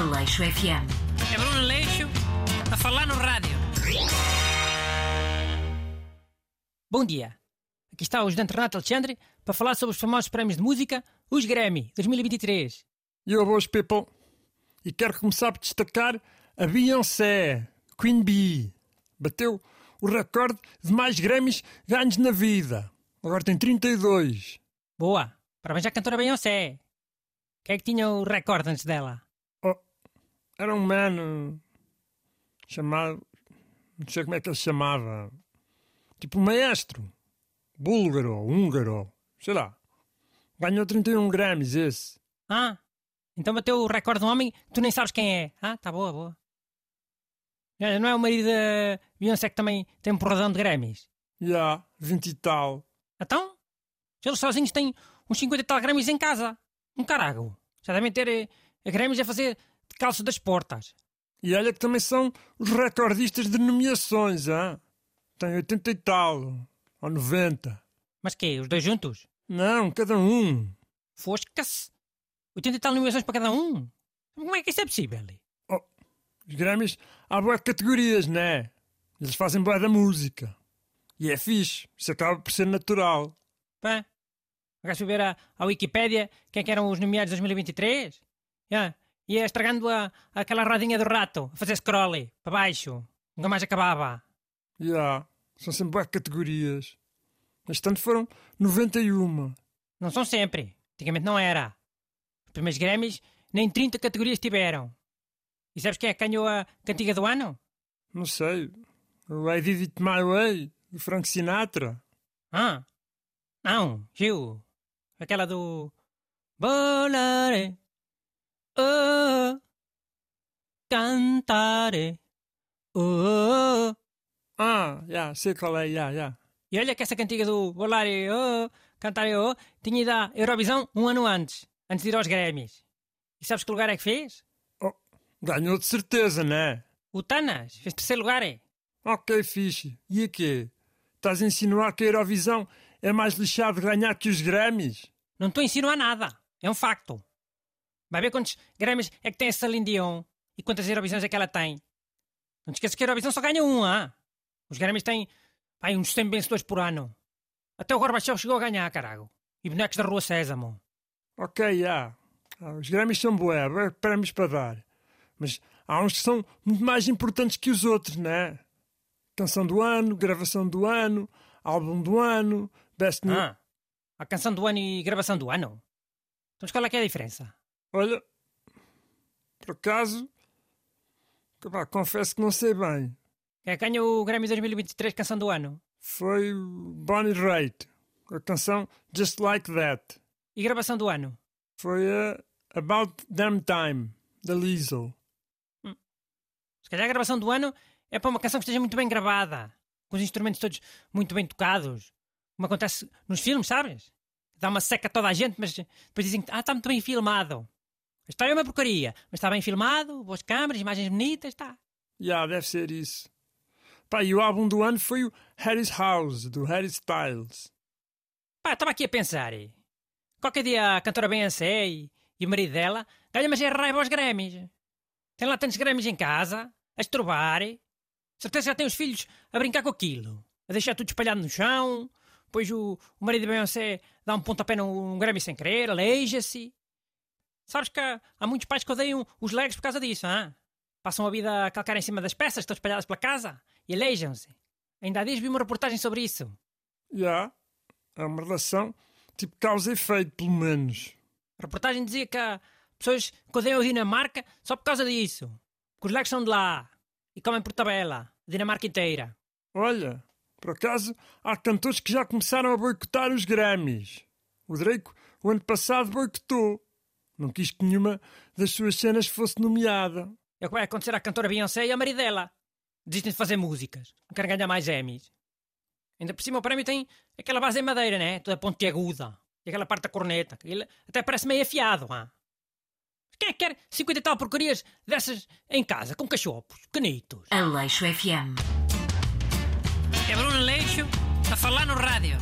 Aleixo FM. É Bruno Leixo a falar no rádio. Bom dia. Aqui está o ajudante Renato Alexandre para falar sobre os famosos prémios de música, os Grammy 2023. E eu, boas people. E quero começar por destacar a Beyoncé, Queen Bee. Bateu o recorde de mais Grammys ganhos na vida. Agora tem 32. Boa. Parabéns à cantora Beyoncé. Quem é que tinha o recorde antes dela? Era um mano chamado. Não sei como é que ele se chamava. Tipo um maestro. Búlgaro, húngaro, sei lá. Ganhou 31 Grammys esse. Ah, então bateu o recorde de um homem que tu nem sabes quem é. Ah, tá boa, boa. Olha, Não é o marido da Beyoncé que também tem um porradão de Grammys? Já, yeah, 20 e tal. Então, eles sozinhos têm uns 50 e tal Grammys em casa. Um carago. Já devem ter eh, Grammys a fazer calço das portas. E olha que também são os recordistas de nomeações, ah? Tem 80 e tal. Ou 90. Mas quê? Os dois juntos? Não, cada um. Fosca-se. 80 e tal nomeações para cada um. Como é que isso é possível? Oh, os Grammys há boas categorias, né? Eles fazem boa da música. E é fixe. Isso acaba por ser natural. Pá. Eu ver a, a Wikipédia quem é que eram os nomeados de 2023? Yeah. Ia estragando a, aquela rodinha do rato, a fazer scroll para baixo. Nunca mais acabava. Já, yeah, são sempre boas categorias. Este ano foram 91. Não são sempre. Antigamente não era. Os primeiros Grammys nem 30 categorias tiveram. E sabes quem é que ganhou a cantiga do ano? Não sei. O I Did It My Way, do Frank Sinatra. Ah, não, Gil. Aquela do. Volare. Oh, cantare. Oh. Ah, já, sei qual é, já, já. E olha que essa cantiga do Volare, oh, cantare, oh, tinha ido à Eurovisão um ano antes, antes de ir aos Grammys. E sabes que lugar é que fez? Oh, ganhou de certeza, né? O Tanas, fez terceiro lugar, é? Ok, fixe. E a quê? Estás a insinuar que a Eurovisão é mais lixado de ganhar que os Grammys? Não estou a insinuar nada. É um facto. Vai ver quantos Grammys é que tem a Celine Dion e quantas Eurovisões é que ela tem. Não te esqueças que a Eurovisão só ganha um, ah? Os Grammys têm vai, uns 100 vencedores por ano. Até o Gorbachev chegou a ganhar, carago. E bonecos da Rua Sésamo. Ok, já. Ah, os Grammys são bué, prémios para dar. Mas há uns que são muito mais importantes que os outros, né? Canção do ano, gravação do ano, álbum do ano, best new... Ah, a canção do ano e gravação do ano? Então qual é que é a diferença? Olha, por acaso, pá, confesso que não sei bem. Quem é ganha o Grammy 2023 canção do ano? Foi Bonnie Raitt, a canção Just Like That. E gravação do ano? Foi a About Damn Time, da Lizzo. Hum. Se calhar a gravação do ano é para uma canção que esteja muito bem gravada, com os instrumentos todos muito bem tocados, como acontece nos filmes, sabes? Dá uma seca a toda a gente, mas depois dizem que ah, está muito bem filmado. A história é uma porcaria, mas está bem filmado, boas câmaras, imagens bonitas, está. Já, yeah, deve ser isso. Pá, e o álbum do ano foi o Harry's House, do Harry Styles. Pá, estava aqui a pensar. Qualquer dia a cantora Beyoncé e, e o marido dela ganham mas é raiva aos Grammys. Tem lá tantos Grammys em casa, a estrobar. Certeza já tem os filhos a brincar com aquilo. A deixar tudo espalhado no chão. Depois o, o marido de Beyoncé dá um pontapé num, num Grammy sem querer, aleija-se. Sabes que há, há, muitos pais que odeiam os legos por causa disso, hein? Passam a vida a calcar em cima das peças, estão espalhadas pela casa e aleijam-se. Ainda há dias vi uma reportagem sobre isso. Já. Yeah. É uma relação tipo causa e efeito, pelo menos. A reportagem dizia que há pessoas que odeiam a Dinamarca só por causa disso. Porque os legos são de lá e comem por tabela, a Dinamarca inteira. Olha, por acaso, há cantores que já começaram a boicotar os Grammys. O Drake, o ano passado, boicotou. Não quis que nenhuma das suas cenas fosse nomeada. É o que vai acontecer à cantora Beyoncé e à maridela. Desistem de fazer músicas. Não querem ganhar mais Emmys. Ainda por cima o prémio tem aquela base em madeira, né? Toda pontiaguda. E aquela parte da corneta. Ele até parece meio afiado, ah. Quem é que quer 50 e tal porcarias dessas em casa, com cachorros, canitos? Aleixo FM. É Bruno Leixo a falar no rádio.